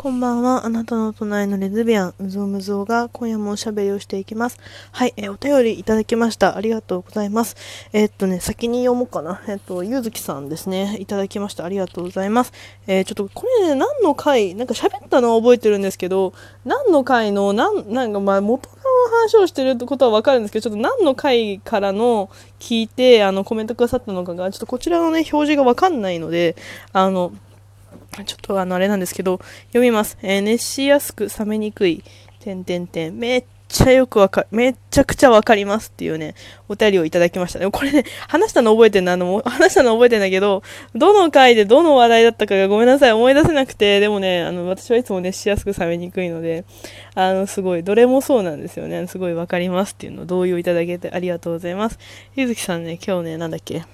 こんばんは。あなたの隣のレズビアン、うぞうむぞうが今夜もおしゃべりをしていきます。はい、えー、お便りいただきました。ありがとうございます。えー、っとね、先に読もうかな。えー、っと、ゆずきさんですね。いただきました。ありがとうございます。えちょっとこれね、何の回、なんか喋ったのは覚えてるんですけど、何の回の、なん、なんかまあ元の話をしてるってことはわかるんですけど、ちょっと何の回からの聞いて、あの、コメントくださったのかが、ちょっとこちらのね、表示がわかんないので、あの、ちょっとあの、あれなんですけど、読みます。えー、熱しやすく冷めにくい、点点点。めっちゃよくわか、めっちゃくちゃわかりますっていうね、お便りをいただきました。でもこれね、話したの覚えてんの、あの、話したの覚えてんだけど、どの回でどの話題だったかがごめんなさい、思い出せなくて、でもね、あの、私はいつも熱しやすく冷めにくいので、あの、すごい、どれもそうなんですよね。すごいわかりますっていうのを同意をいただけてありがとうございます。ゆずきさんね、今日ね、なんだっけ、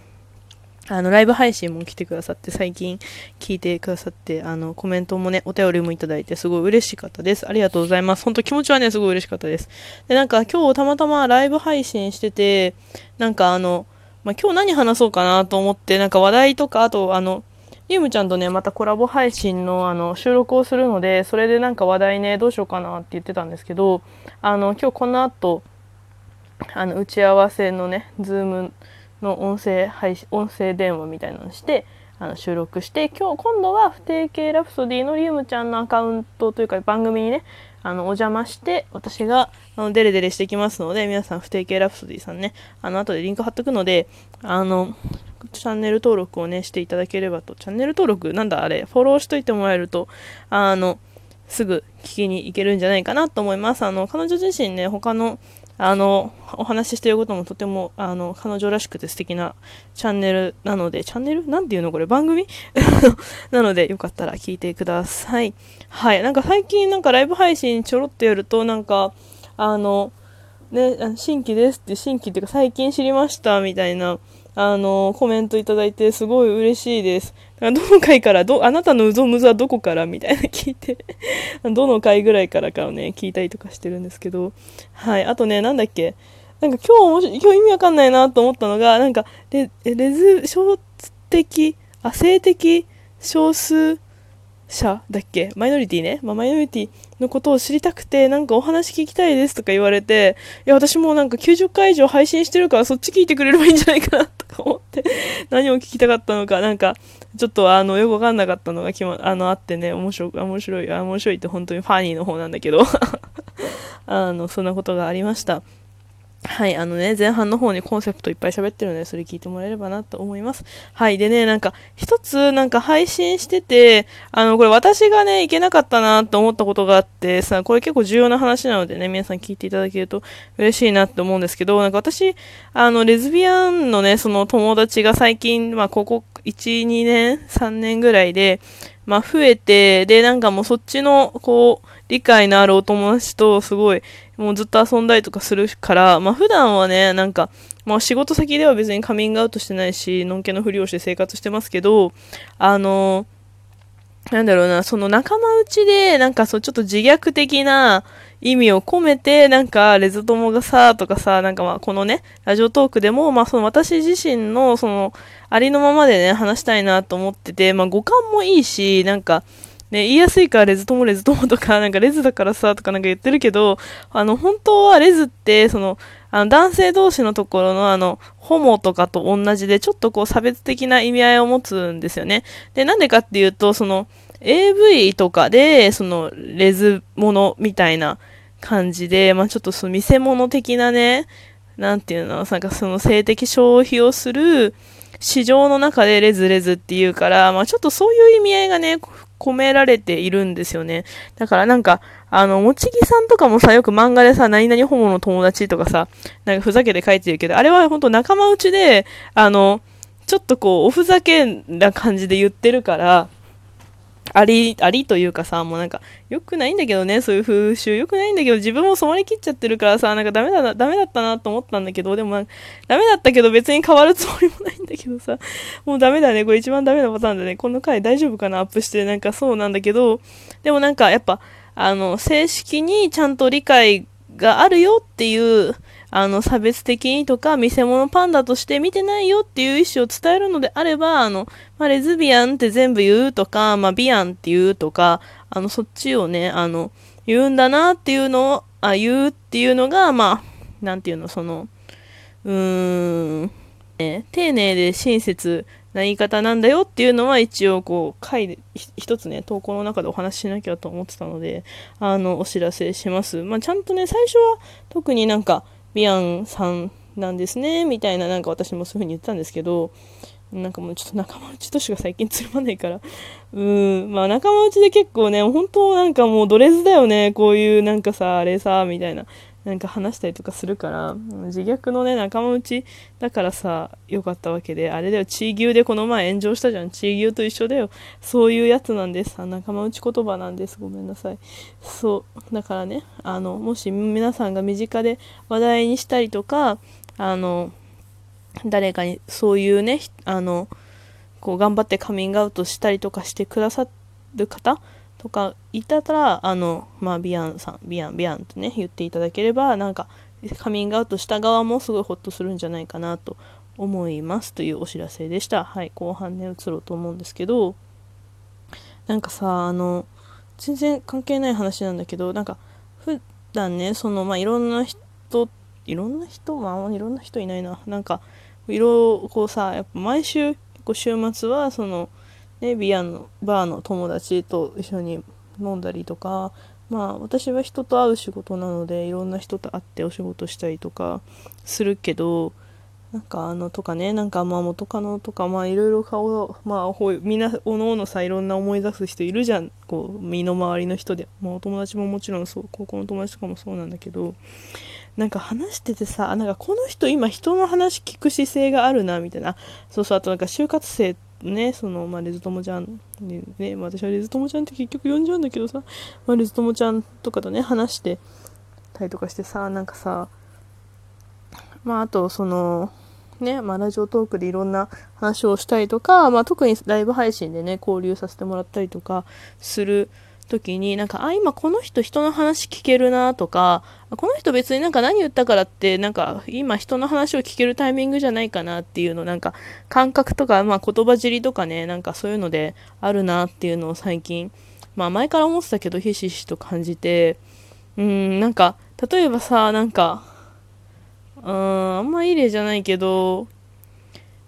あの、ライブ配信も来てくださって、最近聞いてくださって、あの、コメントもね、お便りもいただいて、すごい嬉しかったです。ありがとうございます。本当気持ちはね、すごい嬉しかったです。で、なんか今日たまたまライブ配信してて、なんかあの、まあ、今日何話そうかなと思って、なんか話題とか、あとあの、リウムちゃんとね、またコラボ配信のあの収録をするので、それでなんか話題ね、どうしようかなって言ってたんですけど、あの、今日この後、あの、打ち合わせのね、 Zoom の音声配信音声電話みたいなのしてあの収録して今日今度は不定形ラプソディのリウムちゃんのアカウントというか番組にねあのお邪魔して私があのデレデレしてきますので皆さん不定形ラプソディさんねあの後でリンク貼っとくのであのチャンネル登録をねしていただければとチャンネル登録なんだ？あれフォローしといてもらえるとあのすぐ聞きに行けるんじゃないかなと思います。あの、彼女自身ね、他のあの、お話ししていることもとても、あの、彼女らしくて素敵なチャンネルなので、チャンネル？なんていうのこれ？番組？なので、よかったら聞いてください。はい。なんか最近なんかライブ配信ちょろっとやると、なんか、あの、ね、新規ですって、新規っていうか最近知りましたみたいな、あの、コメントいただいてすごい嬉しいです。どの回から、ど、あなたのうぞむずはどこから？みたいな聞いて どの回ぐらいからかをね、聞いたりとかしてるんですけど、はい。あとね、なんだっけ、なんか今日今日意味わかんないなと思ったのが、なんか、レ、レズ、小的、あ、性的少数者だっけ？マイノリティね。まあ、マイノリティのことを知りたくて、なんかお話聞きたいですとか言われて、いや、私もなんか90回以上配信してるからそっち聞いてくれればいいんじゃないかなか思って、何を聞きたかったのか、なんか、ちょっとあの、よくわかんなかったのが、ま、あの、あってね、面白い、面白い、面白いって本当にファニーの方なんだけど あの、そんなことがありました。はい、あのね、前半の方にコンセプトいっぱい喋ってるので、それ聞いてもらえればなと思います。はい、でね、なんか、一つ、なんか配信してて、あの、これ私がね、いけなかったなと思ったことがあってさ、これ結構重要な話なのでね、皆さん聞いていただけると嬉しいなって思うんですけど、なんか私、あの、レズビアンのね、その友達が最近、まあ、ここ、1、2年、3年ぐらいで、まあ、増えて、で、なんかもうそっちの、こう、理解のあるお友達とすごい、もうずっと遊んだりとかするから、まあ普段はね、なんか、まあ仕事先では別にカミングアウトしてないし、のんけのふりをして生活してますけど、あの、なんだろうな、その仲間内で、なんかそう、ちょっと自虐的な意味を込めて、なんか、レズ友がさ、とかさ、なんかまあ、このね、ラジオトークでも、まあ、その私自身の、その、ありのままでね、話したいなと思ってて、まあ、五感もいいし、なんか、ね、言いやすいからレズ友レズ友とか、なんかレズだからさ、とかなんか言ってるけど、あの、本当はレズって、その、あの、男性同士のところのあの、ホモとかと同じで、ちょっとこう差別的な意味合いを持つんですよね。で、なんでかっていうと、その、AV とかで、その、レズものみたいな感じで、まあちょっとその見せ物的なね、なんていうの、なんかその性的消費をする市場の中でレズレズっていうから、まあちょっとそういう意味合いがね、込められているんですよね。だからなんか、あの、もちぎさんとかもさ、よく漫画でさ、何々ホモの友達とかさ、なんかふざけて書いてるけど、あれはほんと仲間内で、あの、ちょっとこう、おふざけな感じで言ってるから、あり、ありというかさ、もうなんか、良くないんだけどね、そういう風習。良くないんだけど、自分も染まりきっちゃってるからさ、なんかダメだ、ダメだったなと思ったんだけど、でも、ダメだったけど別に変わるつもりもないんだけどさ、もうダメだね、これ一番ダメなパターンだね。この回大丈夫かなアップして、なんかそうなんだけど、でもなんかやっぱ、あの、正式にちゃんと理解があるよっていう、あの、差別的にとか、見せ物パンダとして見てないよっていう意思を伝えるのであれば、あの、まあ、レズビアンって全部言うとか、まあ、ビアンって言うとか、あの、そっちをね、あの、言うんだなっていうのを、あ、言うっていうのが、まあ、なんていうの、その、うーん、ね、丁寧で親切な言い方なんだよっていうのは一応こう回で一つね投稿の中でお話ししなきゃと思ってたのであのお知らせします、まあ、ちゃんとね最初は特になんかビアンさんなんですねみたいななんか私もそういう風に言ったんですけどなんかもうちょっと仲間内としか最近つるまないから。うーん、まあ仲間内で結構ね、本当なんかもうドレスだよね、こういうなんかさ、あれさ、みたいななんか話したりとかするから、自虐のね、仲間内だからさ、良かったわけで、あれだよ、チー牛でこの前炎上したじゃん。チー牛と一緒だよ。そういうやつなんです。仲間内言葉なんです。ごめんなさい。そう。だからね、あの、もし皆さんが身近で話題にしたりとか、あの、誰かにそういうね、あの、こう頑張ってカミングアウトしたりとかしてくださる方とかいたら、あの、まあ、ビアンさん、ビアン、ビアンってね、言っていただければ、なんか、カミングアウトした側もすごいホッとするんじゃないかなと思いますというお知らせでした。はい、後半ね、移ろうと思うんですけど、なんかさ、あの、全然関係ない話なんだけど、なんか、普段ね、その、まあ、いろんな人、いろんな人、まあ、いろんな人いないな。なんか、いろいろこうさ、やっぱ毎週、結構週末は、その、ね、ビアのバーの友達と一緒に飲んだりとかまあ私は人と会う仕事なのでいろんな人と会ってお仕事したりとかするけどなんかあのとかねなんかまあ元カノとかまあいろいろ顔まあほみんなおのおのさいろんな思い出す人いるじゃん。こう身の回りの人で、まあ、お友達ももちろんそう高校の友達とかもそうなんだけどなんか話しててさなんかこの人今人の話聞く姿勢があるなみたいな。そうそうあとなんか就活生ってね、その、まあ、レズ友ちゃん、ね、ね、私はレズ友ちゃんって結局呼んじゃうんだけどさ、まあ、レズ友ちゃんとかとね、話してたりとかしてさ、なんかさ、まあ、あと、その、ね、まあ、ラジオトークでいろんな話をしたりとか、まあ、特にライブ配信でね、交流させてもらったりとかする時に、なんか、あ、今この人人の話聞けるなとか、この人別になんか何言ったからって、なんか今人の話を聞けるタイミングじゃないかなっていうの、なんか感覚とか、まあ言葉尻とかね、なんかそういうのであるなっていうのを最近、まあ前から思ってたけど、ひしひしと感じて、うん、なんか、例えばさ、なんか、うーん、あんまいい例じゃないけど、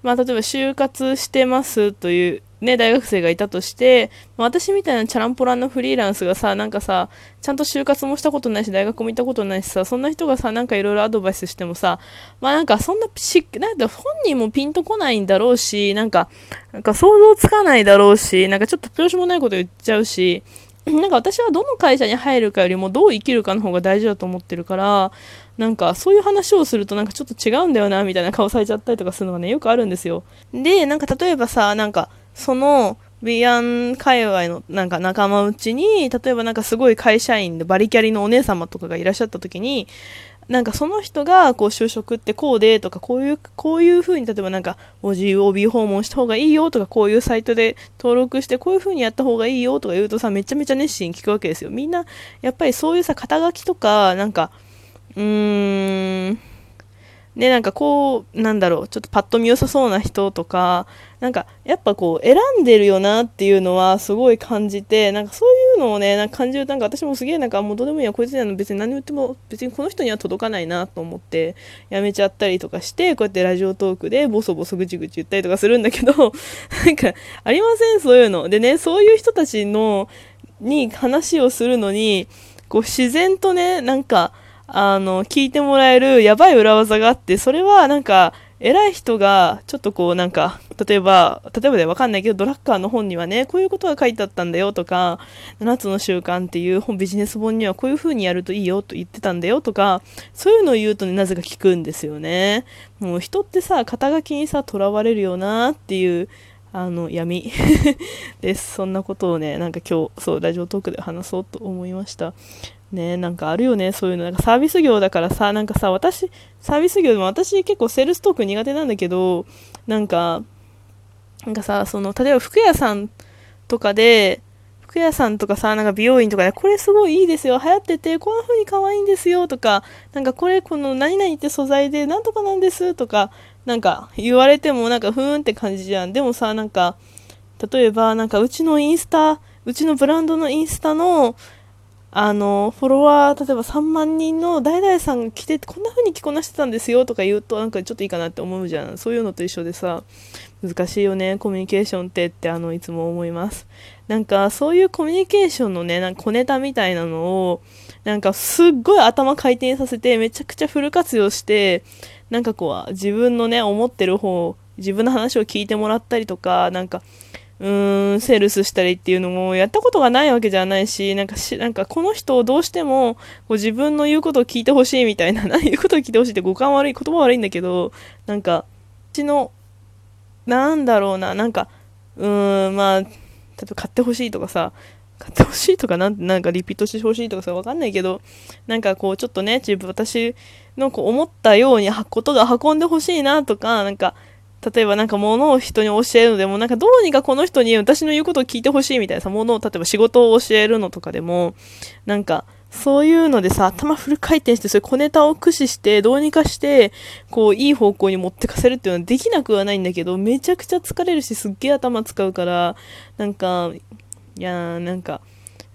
まあ例えば就活してますというね、大学生がいたとして、私みたいなチャランポランのフリーランスがさ、なんかさ、ちゃんと就活もしたことないし、大学も行ったことないしさ、そんな人がさ、なんかいろいろアドバイスしてもさ、まあなんかそんなし、なんだ本人もピンとこないんだろうし、なんか、なんか想像つかないだろうし、なんかちょっと拍子もないこと言っちゃうし、なんか私はどの会社に入るかよりもどう生きるかの方が大事だと思ってるから、なんかそういう話をするとなんかちょっと違うんだよな、みたいな顔されちゃったりとかするのがね、よくあるんですよ。で、なんか例えばさ、なんか、その、ビアン界隈のなんか仲間内に、例えばなんかすごい会社員でバリキャリのお姉様とかがいらっしゃった時に、なんかその人がこう就職ってこうでとかこういう、こういう風に例えばなんか OGOB 訪問した方がいいよとかこういうサイトで登録してこういう風にやった方がいいよとか言うとさめちゃめちゃ熱心に聞くわけですよ。みんなやっぱりそういうさ肩書きとかなんかうーんで、なんかこう、なんだろう、ちょっとパッと見良さそうな人とか、なんかやっぱこう選んでるよなっていうのはすごい感じて、なんかそういうのをね、なんか感じるとなんか私もすげえなんかもうどうでもいいや、こいつには別に何言っても別にこの人には届かないなと思ってやめちゃったりとかして、こうやってラジオトークでボソボソぐちぐち言ったりとかするんだけど、なんかありません、そういうの。でね、そういう人たちの、に話をするのに、こう自然とね、なんか、あの、聞いてもらえるやばい裏技があって、それはなんか、偉い人が、ちょっとこうなんか、例えば、例えばでわかんないけど、ドラッカーの本にはね、こういうことが書いてあったんだよとか、7つの習慣っていう本、ビジネス本にはこういう風にやるといいよと言ってたんだよとか、そういうのを言うとね、なぜか聞くんですよね。もう人ってさ、肩書きにさ、囚われるよなっていう、あの、闇 です。そんなことをね、なんか今日、そう、ラジオトークで話そうと思いました。ねなんかあるよね、そういうの。なんかサービス業だからさ、なんかさ、私、サービス業でも私結構セールストーク苦手なんだけど、なんか、なんかさ、その、例えば服屋さんとかで、服屋さんとかさ、なんか美容院とかで、これすごいいいですよ、流行ってて、こんな風に可愛いんですよ、とか、なんかこれ、この何々って素材で、なんとかなんです、とか、なんか言われてもなんかふーんって感じじゃん。でもさ、なんか、例えば、なんかうちのインスタ、うちのブランドのインスタの、あの、フォロワー、例えば3万人の代々さんが来て、こんな風に着こなしてたんですよとか言うと、なんかちょっといいかなって思うじゃん。そういうのと一緒でさ、難しいよね、コミュニケーションってってあの、いつも思います。なんか、そういうコミュニケーションのね、なんか小ネタみたいなのを、なんかすっごい頭回転させて、めちゃくちゃフル活用して、なんかこう、自分のね、思ってる方、自分の話を聞いてもらったりとか、なんか、うーん、セールスしたりっていうのもやったことがないわけじゃないし、なんかし、なんかこの人をどうしても、こう自分の言うことを聞いてほしいみたいな、言うことを聞いてほしいって五感悪い、言葉悪いんだけど、なんか、うちの、なんだろうな、なんか、うーん、まあ、例えば買ってほしいとかさ、買ってほしいとかなん、なんかリピートしてほしいとかさ、わかんないけど、なんかこう、ちょっとね、自分、私のこう思ったようにことが運んでほしいなとか、なんか、例えばなんか物を人に教えるのでも、なんかどうにかこの人に私の言うことを聞いてほしいみたいなさ、物を、例えば仕事を教えるのとかでも、なんか、そういうのでさ、頭フル回転して、そういう小ネタを駆使して、どうにかして、こう、いい方向に持ってかせるっていうのはできなくはないんだけど、めちゃくちゃ疲れるし、すっげえ頭使うから、なんか、いやー、なんか、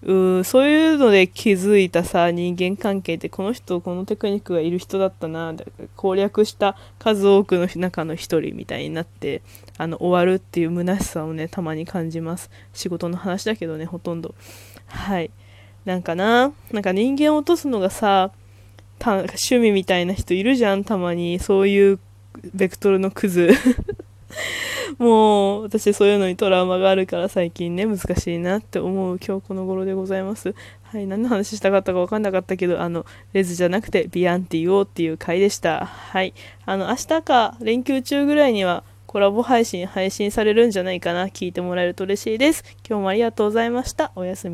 うそういうので気づいたさ、人間関係ってこの人、このテクニックがいる人だったな、攻略した数多くの中の一人みたいになって、あの、終わるっていう虚しさをね、たまに感じます。仕事の話だけどね、ほとんど。はい。なんかな、なんか人間を落とすのがさ、趣味みたいな人いるじゃん、たまに。そういうベクトルのクズ。もう、私そういうのにトラウマがあるから最近ね、難しいなって思う今日この頃でございます。はい、何の話したかったか分かんなかったけど、あの、レズじゃなくてビアンティオっていう回でした。はい。あの、明日か連休中ぐらいにはコラボ配信配信されるんじゃないかな。聞いてもらえると嬉しいです。今日もありがとうございました。おやすみ